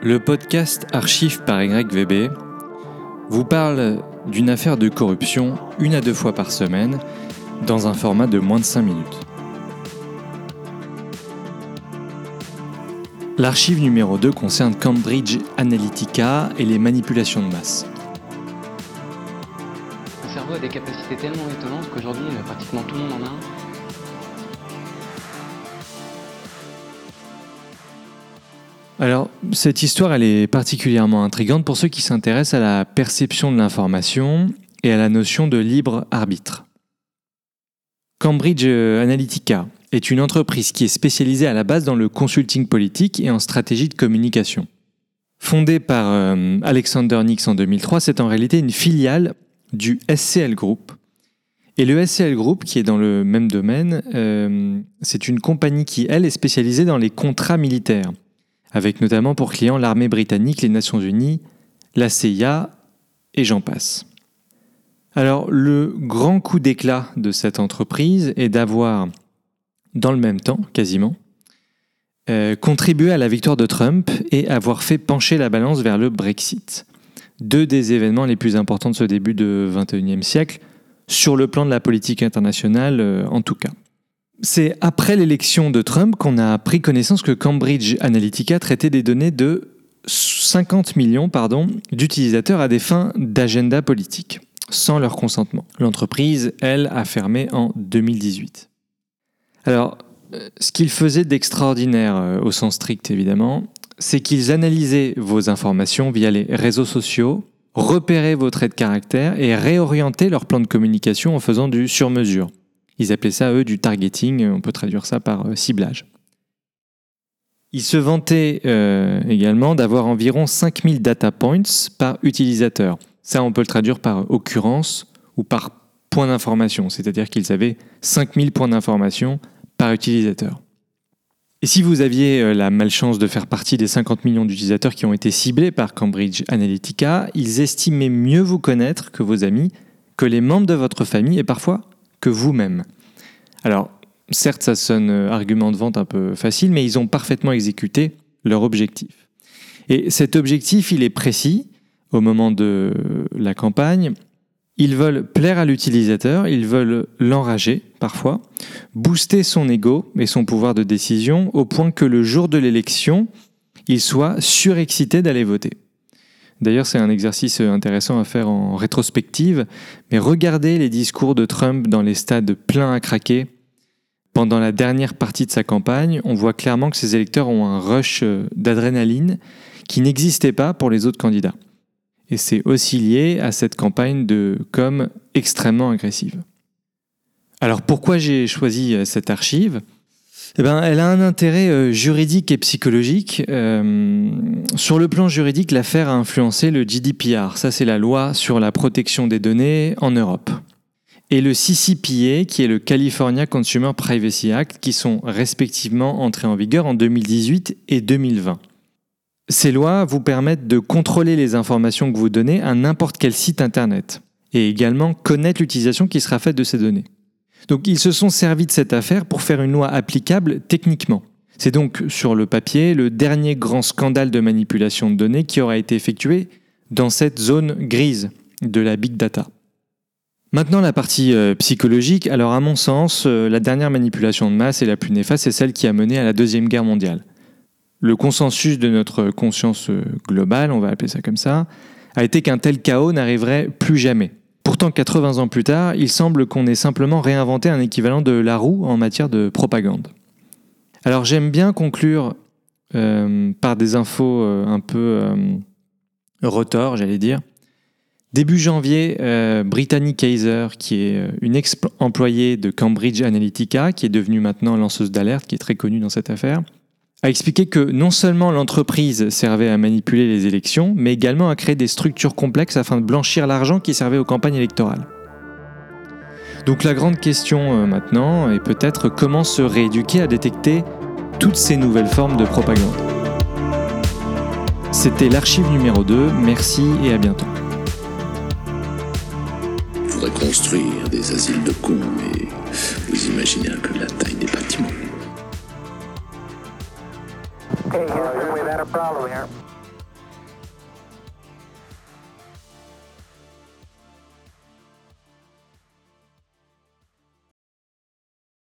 Le podcast Archive par YVB vous parle d'une affaire de corruption une à deux fois par semaine dans un format de moins de 5 minutes. L'archive numéro 2 concerne Cambridge Analytica et les manipulations de masse. Le cerveau a des capacités tellement étonnantes qu'aujourd'hui, euh, pratiquement tout le monde en a. Alors, cette histoire, elle est particulièrement intrigante pour ceux qui s'intéressent à la perception de l'information et à la notion de libre arbitre. Cambridge Analytica est une entreprise qui est spécialisée à la base dans le consulting politique et en stratégie de communication. Fondée par euh, Alexander Nix en 2003, c'est en réalité une filiale du SCL Group. Et le SCL Group, qui est dans le même domaine, euh, c'est une compagnie qui, elle, est spécialisée dans les contrats militaires avec notamment pour clients l'armée britannique, les Nations Unies, la CIA et j'en passe. Alors le grand coup d'éclat de cette entreprise est d'avoir, dans le même temps quasiment, euh, contribué à la victoire de Trump et avoir fait pencher la balance vers le Brexit. Deux des événements les plus importants de ce début de 21e siècle, sur le plan de la politique internationale euh, en tout cas. C'est après l'élection de Trump qu'on a pris connaissance que Cambridge Analytica traitait des données de 50 millions d'utilisateurs à des fins d'agenda politique, sans leur consentement. L'entreprise, elle, a fermé en 2018. Alors, euh, ce qu'ils faisaient d'extraordinaire, euh, au sens strict évidemment, c'est qu'ils analysaient vos informations via les réseaux sociaux, repéraient vos traits de caractère et réorientaient leur plan de communication en faisant du sur-mesure. Ils appelaient ça, eux, du targeting, on peut traduire ça par euh, ciblage. Ils se vantaient euh, également d'avoir environ 5000 data points par utilisateur. Ça, on peut le traduire par occurrence ou par point d'information, c'est-à-dire qu'ils avaient 5000 points d'information par utilisateur. Et si vous aviez euh, la malchance de faire partie des 50 millions d'utilisateurs qui ont été ciblés par Cambridge Analytica, ils estimaient mieux vous connaître que vos amis, que les membres de votre famille et parfois que vous-même. Alors, certes, ça sonne euh, argument de vente un peu facile, mais ils ont parfaitement exécuté leur objectif. Et cet objectif, il est précis au moment de la campagne. Ils veulent plaire à l'utilisateur, ils veulent l'enrager parfois, booster son ego et son pouvoir de décision au point que le jour de l'élection, il soit surexcité d'aller voter. D'ailleurs, c'est un exercice intéressant à faire en rétrospective, mais regardez les discours de Trump dans les stades pleins à craquer. Pendant la dernière partie de sa campagne, on voit clairement que ses électeurs ont un rush d'adrénaline qui n'existait pas pour les autres candidats. Et c'est aussi lié à cette campagne de com extrêmement agressive. Alors pourquoi j'ai choisi cette archive? Eh ben, elle a un intérêt euh, juridique et psychologique. Euh, sur le plan juridique, l'affaire a influencé le GDPR. Ça, c'est la loi sur la protection des données en Europe. Et le CCPA, qui est le California Consumer Privacy Act, qui sont respectivement entrés en vigueur en 2018 et 2020. Ces lois vous permettent de contrôler les informations que vous donnez à n'importe quel site Internet et également connaître l'utilisation qui sera faite de ces données. Donc ils se sont servis de cette affaire pour faire une loi applicable techniquement. C'est donc sur le papier le dernier grand scandale de manipulation de données qui aura été effectué dans cette zone grise de la big data. Maintenant la partie euh, psychologique, alors à mon sens, euh, la dernière manipulation de masse et la plus néfaste, c'est celle qui a mené à la Deuxième Guerre mondiale. Le consensus de notre conscience euh, globale, on va appeler ça comme ça, a été qu'un tel chaos n'arriverait plus jamais. Pourtant, 80 ans plus tard, il semble qu'on ait simplement réinventé un équivalent de la roue en matière de propagande. Alors j'aime bien conclure euh, par des infos euh, un peu euh, retors, j'allais dire. Début janvier, Brittany Kaiser, qui est une ex-employée de Cambridge Analytica, qui est devenue maintenant lanceuse d'alerte, qui est très connue dans cette affaire, a expliqué que non seulement l'entreprise servait à manipuler les élections, mais également à créer des structures complexes afin de blanchir l'argent qui servait aux campagnes électorales. Donc la grande question euh, maintenant est peut-être comment se rééduquer à détecter toutes ces nouvelles formes de propagande. C'était l'archive numéro 2, merci et à bientôt. Il faudrait construire des asiles de cons, mais vous imaginez un peu la taille des bâtiments. Okay, Houston, we've had a problem here.